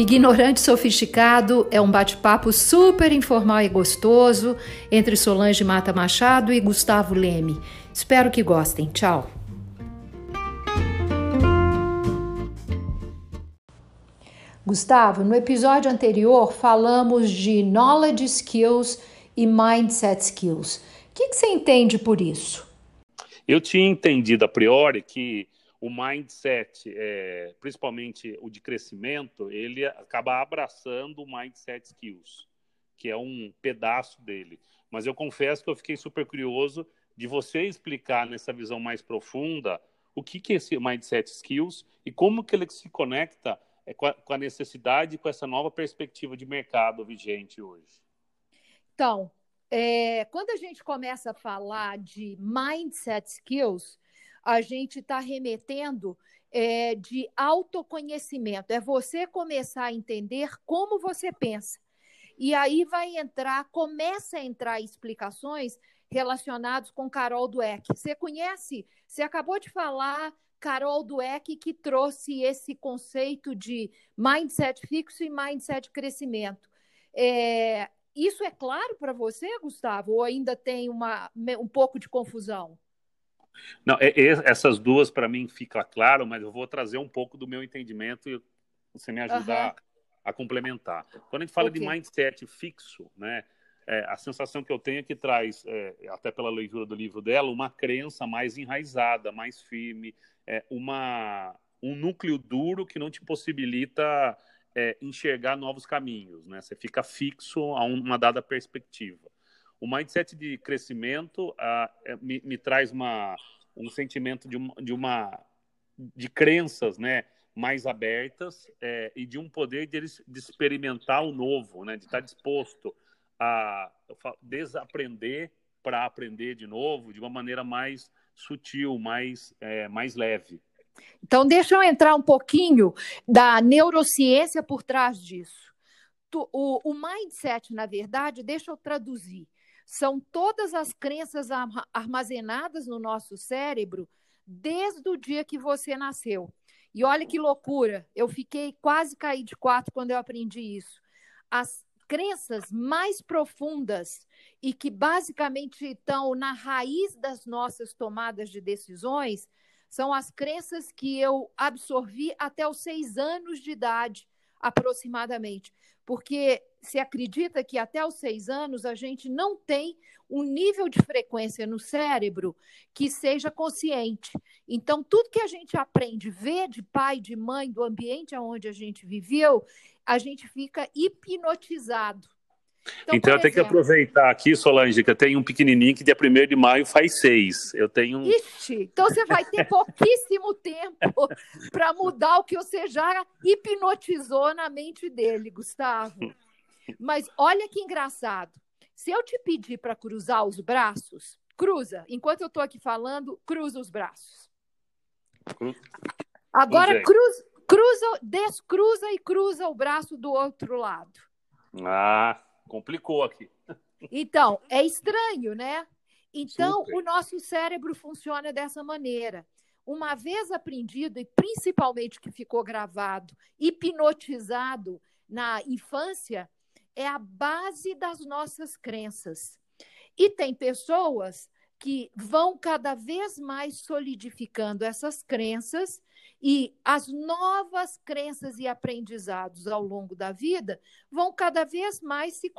Ignorante Sofisticado é um bate-papo super informal e gostoso entre Solange Mata Machado e Gustavo Leme. Espero que gostem. Tchau. Gustavo, no episódio anterior falamos de knowledge skills e mindset skills. O que, que você entende por isso? Eu tinha entendido a priori que o mindset, é, principalmente o de crescimento, ele acaba abraçando o mindset skills, que é um pedaço dele. Mas eu confesso que eu fiquei super curioso de você explicar nessa visão mais profunda o que, que é esse mindset skills e como que ele se conecta é, com a, com a necessidade, com essa nova perspectiva de mercado vigente hoje. Então, é, quando a gente começa a falar de mindset skills, a gente está remetendo é, de autoconhecimento. É você começar a entender como você pensa. E aí vai entrar, começa a entrar explicações relacionadas com Carol Dweck. Você conhece? Você acabou de falar Carol Dweck que trouxe esse conceito de mindset fixo e mindset crescimento. É, isso é claro para você, Gustavo? Ou ainda tem uma, um pouco de confusão? Não, é, é, essas duas para mim fica claro, mas eu vou trazer um pouco do meu entendimento e você me ajudar uhum. a, a, complementar. Quando a gente fala okay. de mindset fixo, né, é, a sensação que eu tenho é que traz, é, até pela leitura do livro dela, uma crença mais enraizada, mais firme, é, uma, um núcleo duro que não te possibilita é, enxergar novos caminhos, né? Você fica fixo a uma dada perspectiva. O mindset de crescimento uh, me, me, traz uma, um sentimento de uma, de, uma, de crenças, né? mais abertas é, e de um poder de, de, experimentar o novo, né? de estar disposto a desaprender para aprender de novo de uma maneira mais sutil, mais, é, mais leve. Então, deixa eu entrar um pouquinho da neurociência por trás disso. O, o mindset, na verdade, deixa eu traduzir são todas as crenças armazenadas no nosso cérebro desde o dia que você nasceu. E olha que loucura, eu fiquei quase caí de quatro quando eu aprendi isso. As crenças mais profundas e que basicamente estão na raiz das nossas tomadas de decisões são as crenças que eu absorvi até os seis anos de idade, aproximadamente porque se acredita que até os seis anos a gente não tem um nível de frequência no cérebro que seja consciente. Então, tudo que a gente aprende, vê de pai, de mãe, do ambiente onde a gente viveu, a gente fica hipnotizado. Então, então eu tenho que aproveitar aqui, Solange, que eu tenho um pequenininho que dia 1 de maio faz seis. Eu tenho. Ixi, então você vai ter pouquíssimo tempo para mudar o que você já hipnotizou na mente dele, Gustavo. Mas olha que engraçado. Se eu te pedir para cruzar os braços, cruza. Enquanto eu estou aqui falando, cruza os braços. Agora cruza, cruza, descruza e cruza o braço do outro lado. Ah, complicou aqui. Então, é estranho, né? Então, Super. o nosso cérebro funciona dessa maneira. Uma vez aprendido, e principalmente que ficou gravado, hipnotizado na infância, é a base das nossas crenças. E tem pessoas que vão cada vez mais solidificando essas crenças e as novas crenças e aprendizados ao longo da vida vão cada vez mais se,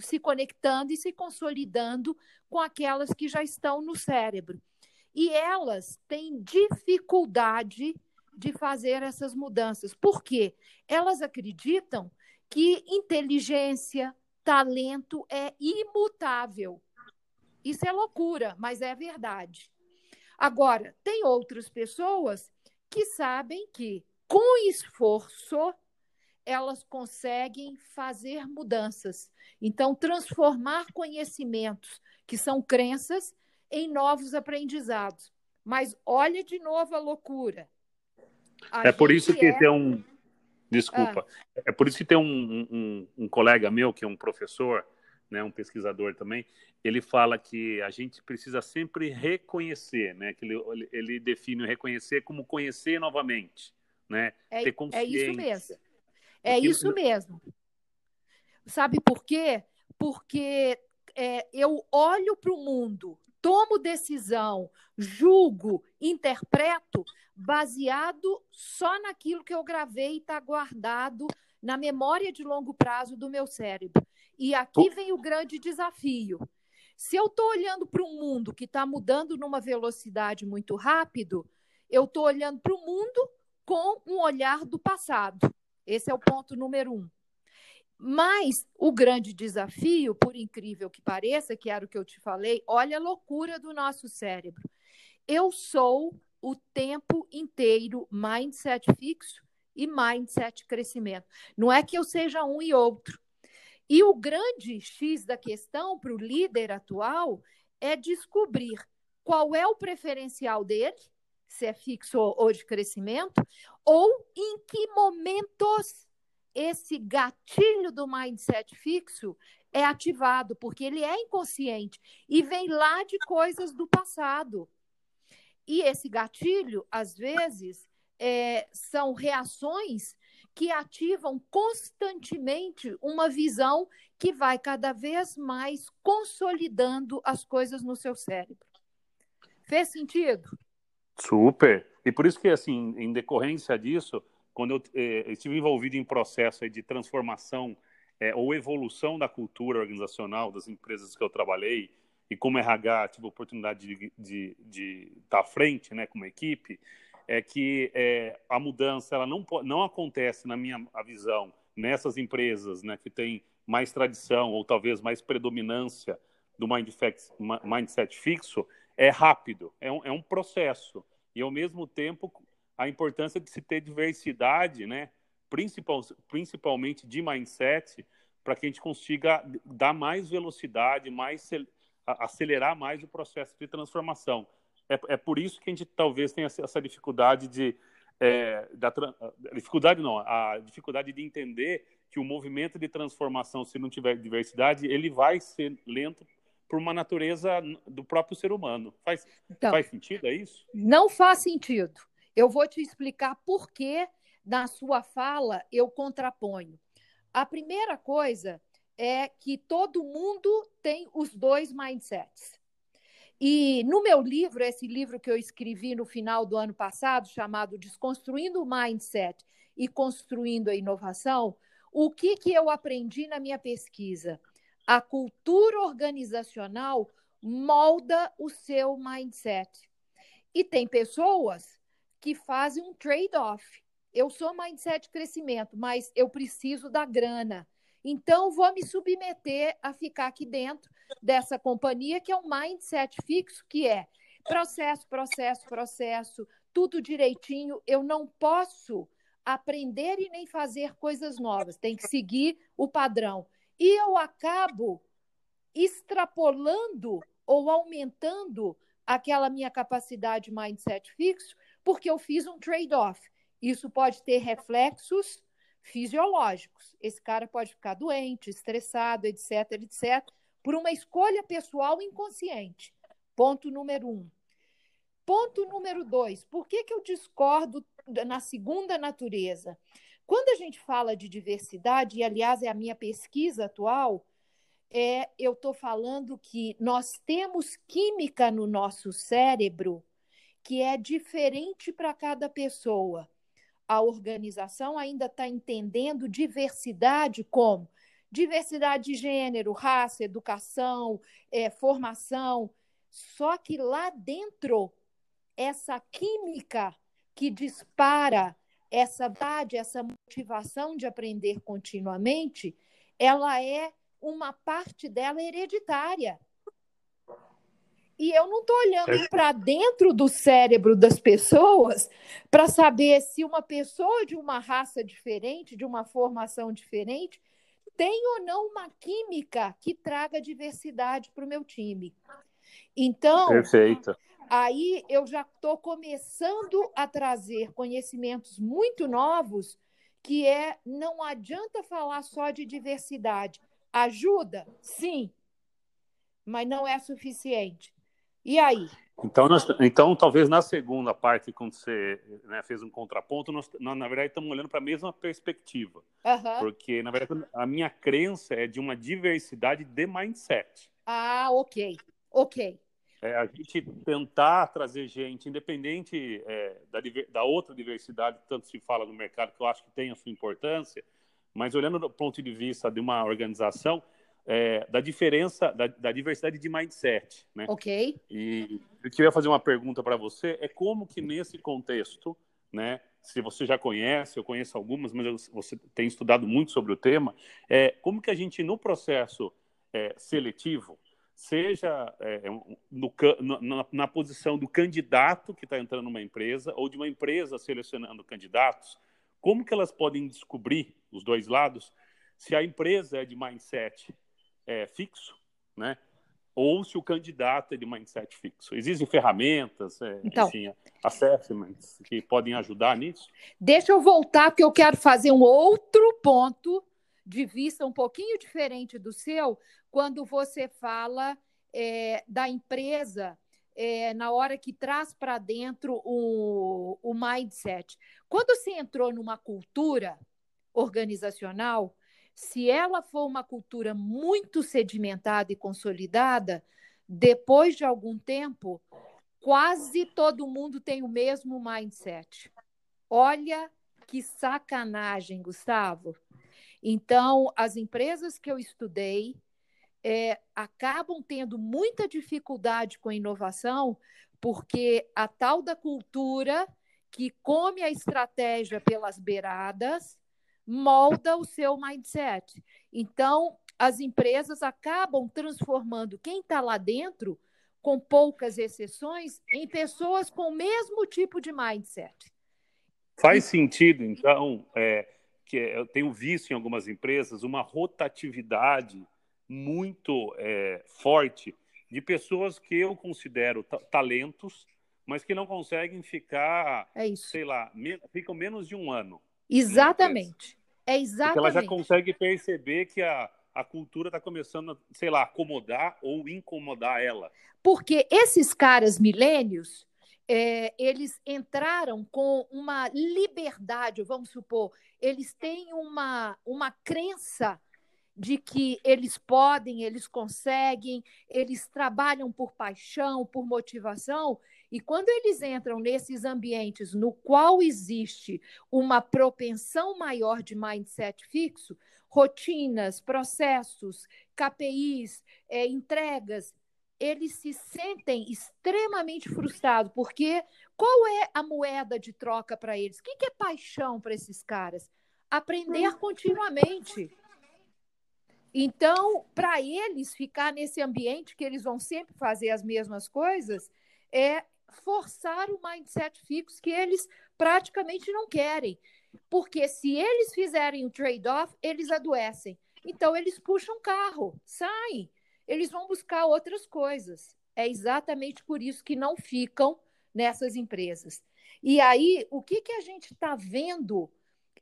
se conectando e se consolidando com aquelas que já estão no cérebro. E elas têm dificuldade de fazer essas mudanças. Por quê? Elas acreditam que inteligência, talento é imutável. Isso é loucura, mas é verdade. Agora, tem outras pessoas que sabem que, com esforço, elas conseguem fazer mudanças. Então, transformar conhecimentos, que são crenças, em novos aprendizados. Mas olha de novo a loucura. A é por isso que é... tem um. Desculpa. Ah. É por isso que tem um, um, um colega meu, que é um professor, né, um pesquisador também, ele fala que a gente precisa sempre reconhecer, né, que ele, ele define o reconhecer como conhecer novamente, né, é, ter consciência. É isso mesmo. É isso mesmo. Sabe por quê? Porque é, eu olho para o mundo, tomo decisão, julgo, interpreto, baseado só naquilo que eu gravei e está guardado na memória de longo prazo do meu cérebro. E aqui vem o grande desafio. Se eu estou olhando para um mundo que está mudando numa velocidade muito rápido, eu estou olhando para o mundo com um olhar do passado. Esse é o ponto número um. Mas o grande desafio, por incrível que pareça, que era o que eu te falei, olha a loucura do nosso cérebro. Eu sou o tempo inteiro mindset fixo e mindset crescimento. Não é que eu seja um e outro. E o grande X da questão para o líder atual é descobrir qual é o preferencial dele, se é fixo ou de crescimento, ou em que momentos esse gatilho do mindset fixo é ativado, porque ele é inconsciente e vem lá de coisas do passado. E esse gatilho, às vezes, é, são reações que ativam constantemente uma visão que vai cada vez mais consolidando as coisas no seu cérebro. Fez sentido? Super. E por isso que, assim, em decorrência disso, quando eu eh, estive envolvido em processo de transformação eh, ou evolução da cultura organizacional das empresas que eu trabalhei e como RH tive a oportunidade de, de, de estar à frente, né, como equipe, é que é, a mudança ela não, não acontece, na minha visão, nessas empresas né, que têm mais tradição ou talvez mais predominância do mindset, mindset fixo, é rápido, é um, é um processo. E, ao mesmo tempo, a importância de se ter diversidade, né, principal, principalmente de mindset, para que a gente consiga dar mais velocidade, mais acelerar mais o processo de transformação. É, é por isso que a gente talvez tenha essa dificuldade de é, da, dificuldade não, a dificuldade de entender que o movimento de transformação, se não tiver diversidade, ele vai ser lento por uma natureza do próprio ser humano. Faz, então, faz sentido, é isso? Não faz sentido. Eu vou te explicar por que, na sua fala, eu contraponho. A primeira coisa é que todo mundo tem os dois mindsets. E no meu livro, esse livro que eu escrevi no final do ano passado, chamado Desconstruindo o Mindset e Construindo a Inovação, o que, que eu aprendi na minha pesquisa? A cultura organizacional molda o seu mindset. E tem pessoas que fazem um trade-off. Eu sou mindset crescimento, mas eu preciso da grana. Então, vou me submeter a ficar aqui dentro dessa companhia, que é um mindset fixo, que é processo, processo, processo, tudo direitinho. Eu não posso aprender e nem fazer coisas novas, tem que seguir o padrão. E eu acabo extrapolando ou aumentando aquela minha capacidade mindset fixo, porque eu fiz um trade-off. Isso pode ter reflexos fisiológicos. Esse cara pode ficar doente, estressado, etc, etc, por uma escolha pessoal inconsciente. Ponto número um. Ponto número dois. Por que, que eu discordo na segunda natureza? Quando a gente fala de diversidade, e aliás é a minha pesquisa atual, é, eu estou falando que nós temos química no nosso cérebro que é diferente para cada pessoa a organização ainda está entendendo diversidade como diversidade de gênero, raça, educação, é, formação. Só que lá dentro, essa química que dispara essa vontade, essa motivação de aprender continuamente, ela é uma parte dela hereditária. E eu não estou olhando é. para dentro do cérebro das pessoas para saber se uma pessoa de uma raça diferente, de uma formação diferente, tem ou não uma química que traga diversidade para o meu time. Então, Perfeito. aí eu já estou começando a trazer conhecimentos muito novos, que é não adianta falar só de diversidade. Ajuda? Sim, mas não é suficiente. E aí? Então, nós, então, talvez na segunda parte, quando você né, fez um contraponto, nós, nós, na verdade, estamos olhando para a mesma perspectiva. Uhum. Porque, na verdade, a minha crença é de uma diversidade de mindset. Ah, ok. Ok. É, a gente tentar trazer gente, independente é, da, da outra diversidade, tanto se fala no mercado, que eu acho que tem a sua importância, mas olhando do ponto de vista de uma organização, é, da diferença, da, da, diversidade de mindset, né? Ok. E eu queria fazer uma pergunta para você, é como que nesse contexto, né? Se você já conhece, eu conheço algumas, mas eu, você tem estudado muito sobre o tema, é, como que a gente, no processo é, seletivo, seja é, no, na, na, posição do candidato que está entrando numa empresa ou de uma empresa selecionando candidatos, como que elas podem descobrir, os dois lados, se a empresa é de mindset é, fixo, né? ou se o candidato é de mindset fixo. Existem ferramentas, é, então, enfim, assessments que podem ajudar nisso? Deixa eu voltar, porque eu quero fazer um outro ponto de vista um pouquinho diferente do seu, quando você fala é, da empresa é, na hora que traz para dentro o, o mindset. Quando você entrou numa cultura organizacional, se ela for uma cultura muito sedimentada e consolidada, depois de algum tempo, quase todo mundo tem o mesmo mindset. Olha que sacanagem, Gustavo. Então, as empresas que eu estudei é, acabam tendo muita dificuldade com a inovação, porque a tal da cultura que come a estratégia pelas beiradas molda o seu mindset. Então, as empresas acabam transformando quem está lá dentro, com poucas exceções, em pessoas com o mesmo tipo de mindset. Faz sentido, então, é, que eu tenho visto em algumas empresas uma rotatividade muito é, forte de pessoas que eu considero talentos, mas que não conseguem ficar, é sei lá, me ficam menos de um ano. Exatamente. É exatamente. Porque ela já consegue perceber que a, a cultura está começando, sei lá, acomodar ou incomodar ela. Porque esses caras milênios, é, eles entraram com uma liberdade, vamos supor, eles têm uma, uma crença de que eles podem, eles conseguem, eles trabalham por paixão, por motivação, e quando eles entram nesses ambientes no qual existe uma propensão maior de mindset fixo, rotinas, processos, KPIs, é, entregas, eles se sentem extremamente frustrados, porque qual é a moeda de troca para eles? O que é paixão para esses caras? Aprender continuamente. Então, para eles ficar nesse ambiente que eles vão sempre fazer as mesmas coisas, é forçar o mindset fixo que eles praticamente não querem. Porque se eles fizerem o trade-off, eles adoecem. Então, eles puxam carro, saem, eles vão buscar outras coisas. É exatamente por isso que não ficam nessas empresas. E aí, o que, que a gente está vendo?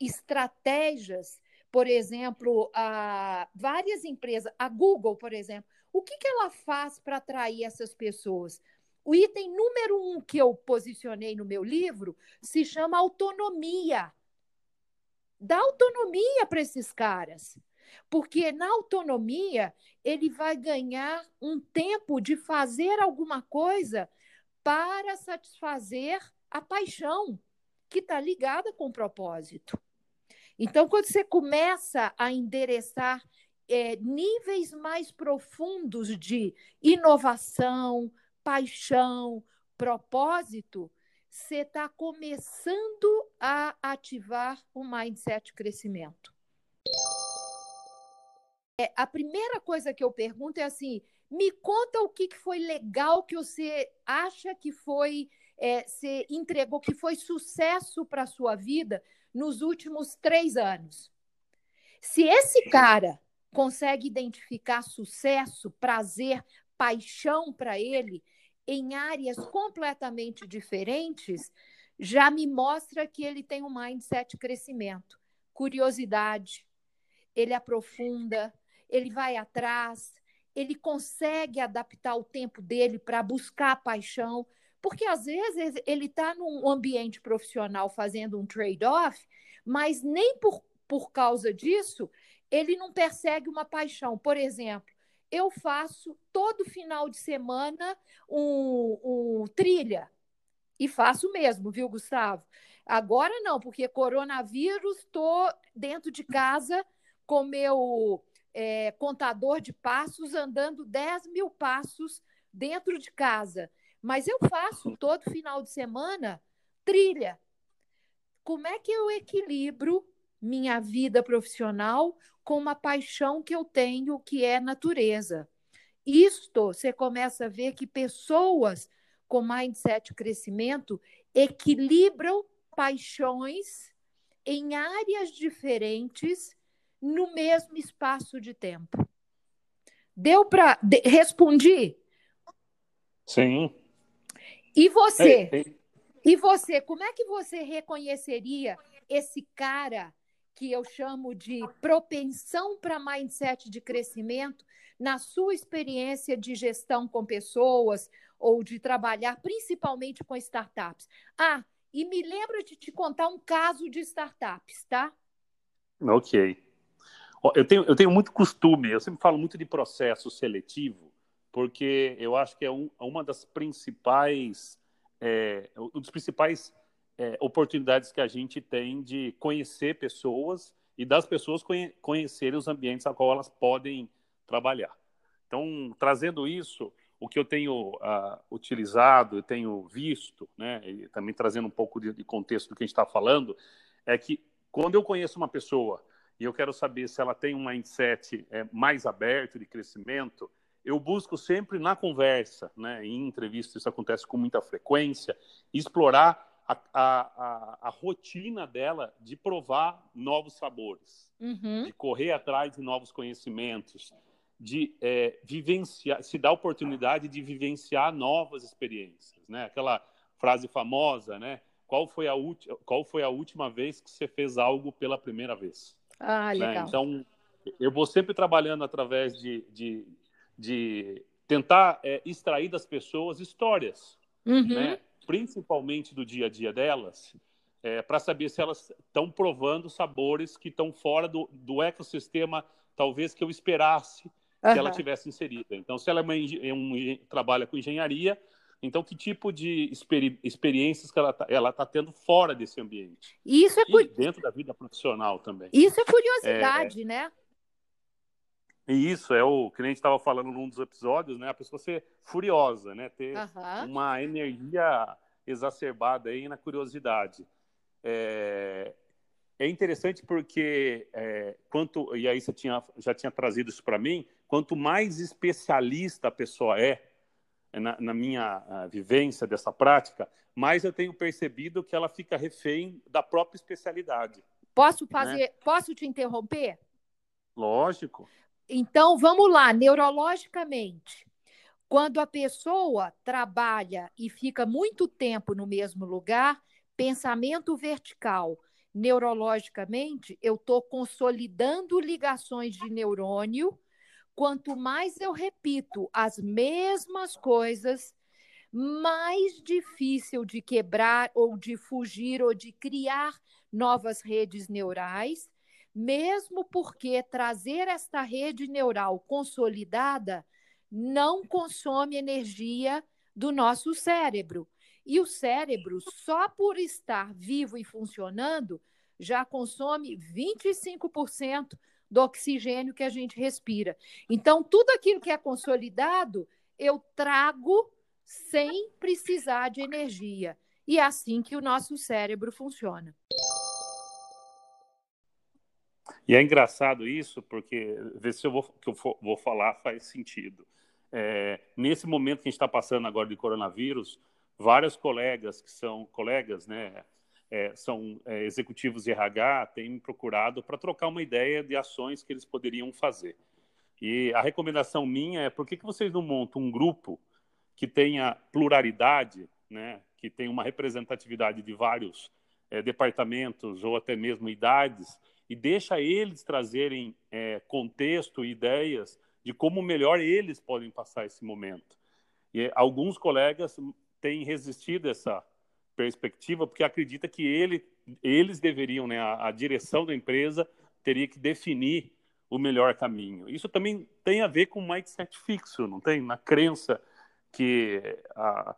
Estratégias, por exemplo, a várias empresas, a Google, por exemplo, o que, que ela faz para atrair essas pessoas? O item número um que eu posicionei no meu livro se chama autonomia. Dá autonomia para esses caras. Porque na autonomia ele vai ganhar um tempo de fazer alguma coisa para satisfazer a paixão que está ligada com o propósito. Então, quando você começa a endereçar é, níveis mais profundos de inovação, paixão, propósito, você está começando a ativar o mindset crescimento. É, a primeira coisa que eu pergunto é assim: me conta o que, que foi legal que você acha que foi, é, você entregou, que foi sucesso para a sua vida nos últimos três anos. Se esse cara consegue identificar sucesso, prazer, paixão para ele, em áreas completamente diferentes, já me mostra que ele tem um mindset crescimento, curiosidade, ele aprofunda, ele vai atrás, ele consegue adaptar o tempo dele para buscar a paixão, porque às vezes ele está num ambiente profissional fazendo um trade-off, mas nem por, por causa disso ele não persegue uma paixão. Por exemplo, eu faço todo final de semana um, um trilha. E faço mesmo, viu, Gustavo? Agora não, porque coronavírus, estou dentro de casa com meu é, contador de passos, andando 10 mil passos dentro de casa. Mas eu faço todo final de semana trilha. Como é que eu equilibro minha vida profissional com uma paixão que eu tenho, que é natureza? Isto, você começa a ver que pessoas com mindset crescimento equilibram paixões em áreas diferentes no mesmo espaço de tempo. Deu para de, respondi? Sim. E você? Ei, ei. E você, como é que você reconheceria esse cara que eu chamo de propensão para mindset de crescimento na sua experiência de gestão com pessoas ou de trabalhar principalmente com startups? Ah, e me lembra de te contar um caso de startups, tá? Ok. Eu tenho, eu tenho muito costume, eu sempre falo muito de processo seletivo, porque eu acho que é um, uma das principais, é, um dos principais é, oportunidades que a gente tem de conhecer pessoas e das pessoas conhe conhecerem os ambientes a qual elas podem trabalhar. Então, trazendo isso, o que eu tenho uh, utilizado, eu tenho visto, né, e também trazendo um pouco de, de contexto do que a gente está falando, é que quando eu conheço uma pessoa e eu quero saber se ela tem um mindset é, mais aberto de crescimento, eu busco sempre na conversa, né, em entrevistas, isso acontece com muita frequência, explorar a, a, a, rotina dela de provar novos sabores, uhum. de correr atrás de novos conhecimentos, de é, vivenciar, se dar a oportunidade de vivenciar novas experiências, né? Aquela frase famosa, né? Qual foi a, qual foi a última vez que você fez algo pela primeira vez? Ah, né? legal. Né? Então, eu vou sempre trabalhando através de, de, de tentar é, extrair das pessoas histórias, uhum. né? Principalmente do dia a dia delas, é, para saber se elas estão provando sabores que estão fora do, do ecossistema, talvez que eu esperasse que uhum. ela tivesse inserida. Então, se ela é uma, é um, trabalha com engenharia, então, que tipo de experi experiências que ela está ela tá tendo fora desse ambiente? Isso é e dentro da vida profissional também. Isso é curiosidade, é, né? E isso é o que a gente estava falando num dos episódios, né? A pessoa ser furiosa, né? Ter uma energia exacerbada aí na curiosidade. É, é interessante porque é, quanto e aí você tinha, já tinha trazido isso para mim. Quanto mais especialista a pessoa é, é na, na minha ah, vivência dessa prática, mais eu tenho percebido que ela fica refém da própria especialidade. Posso né? fazer? Né? Posso te interromper? Lógico. Então vamos lá, neurologicamente. Quando a pessoa trabalha e fica muito tempo no mesmo lugar, pensamento vertical, neurologicamente, eu estou consolidando ligações de neurônio. Quanto mais eu repito as mesmas coisas, mais difícil de quebrar ou de fugir ou de criar novas redes neurais, mesmo porque trazer esta rede neural consolidada não consome energia do nosso cérebro. E o cérebro, só por estar vivo e funcionando, já consome 25% do oxigênio que a gente respira. Então, tudo aquilo que é consolidado, eu trago sem precisar de energia. E é assim que o nosso cérebro funciona. E é engraçado isso, porque ver se eu vou, que eu vou falar faz sentido. É, nesse momento que a gente está passando agora de coronavírus, vários colegas que são colegas, né, é, são é, executivos de RH, têm me procurado para trocar uma ideia de ações que eles poderiam fazer. E a recomendação minha é por que, que vocês não montam um grupo que tenha pluralidade, né, que tenha uma representatividade de vários é, departamentos ou até mesmo idades, e deixa eles trazerem é, contexto e ideias de como melhor eles podem passar esse momento. E alguns colegas têm resistido a essa perspectiva porque acredita que ele, eles deveriam, né, a, a direção da empresa teria que definir o melhor caminho. Isso também tem a ver com o mindset fixo, não tem? Na crença que a,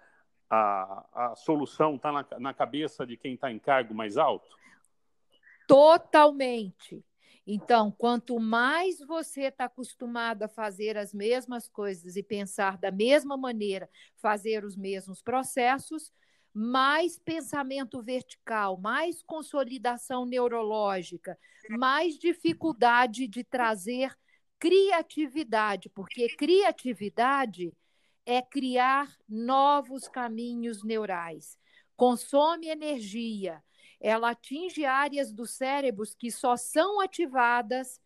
a, a solução está na, na cabeça de quem está em cargo mais alto? Totalmente. Então, quanto mais você está acostumado a fazer as mesmas coisas e pensar da mesma maneira, fazer os mesmos processos, mais pensamento vertical, mais consolidação neurológica, mais dificuldade de trazer criatividade, porque criatividade é criar novos caminhos neurais, consome energia, ela atinge áreas do cérebro que só são ativadas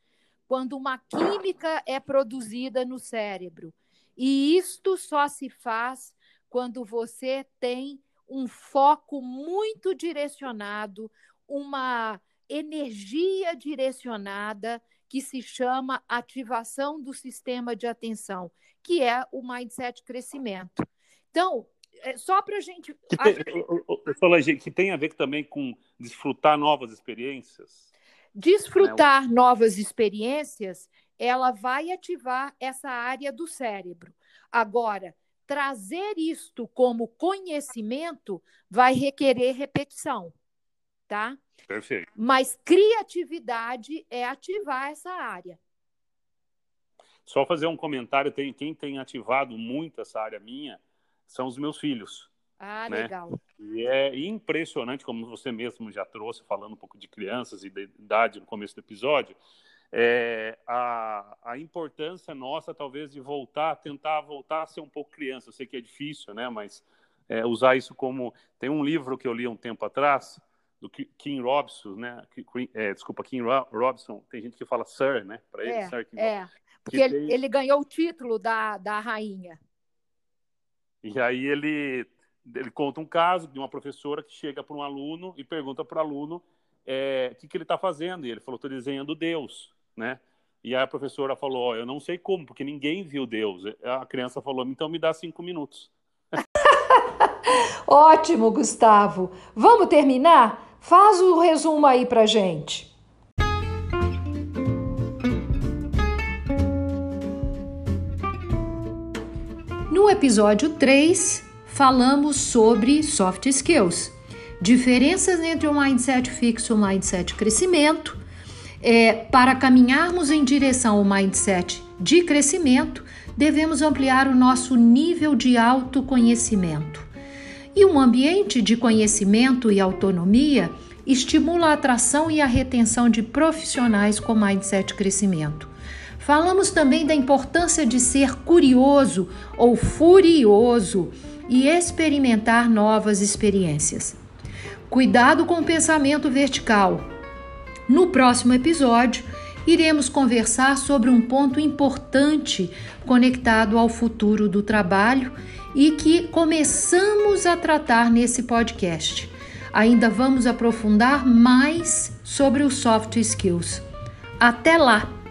quando uma química é produzida no cérebro. E isto só se faz quando você tem um foco muito direcionado, uma energia direcionada que se chama ativação do sistema de atenção, que é o mindset crescimento. Então, é só para a gente. Que tem, eu falei, que tem a ver também com desfrutar novas experiências. Desfrutar né? novas experiências, ela vai ativar essa área do cérebro. Agora, trazer isto como conhecimento vai requerer repetição, tá? Perfeito. Mas criatividade é ativar essa área. Só fazer um comentário, tem quem tem ativado muito essa área minha são os meus filhos. Ah, né? legal. E é impressionante, como você mesmo já trouxe, falando um pouco de crianças e de idade no começo do episódio, é, a, a importância nossa, talvez, de voltar, tentar voltar a ser um pouco criança. Eu sei que é difícil, né? Mas é, usar isso como. Tem um livro que eu li um tempo atrás, do Kim Robson, né? É, desculpa, Kim Robson. Tem gente que fala Sir, né? Para ele, é, Sir Kim É, porque ele, tem... ele ganhou o título da, da rainha. E aí ele, ele conta um caso de uma professora que chega para um aluno e pergunta para o aluno é, o que, que ele está fazendo. E ele falou, estou desenhando Deus, né? E a professora falou, oh, eu não sei como, porque ninguém viu Deus. A criança falou, então me dá cinco minutos. Ótimo, Gustavo. Vamos terminar? Faz o resumo aí para gente. Episódio 3, falamos sobre soft skills, diferenças entre o mindset fixo e o mindset crescimento. É, para caminharmos em direção ao mindset de crescimento, devemos ampliar o nosso nível de autoconhecimento. E um ambiente de conhecimento e autonomia estimula a atração e a retenção de profissionais com mindset crescimento. Falamos também da importância de ser curioso ou furioso e experimentar novas experiências. Cuidado com o pensamento vertical. No próximo episódio, iremos conversar sobre um ponto importante conectado ao futuro do trabalho e que começamos a tratar nesse podcast. Ainda vamos aprofundar mais sobre os soft skills. Até lá!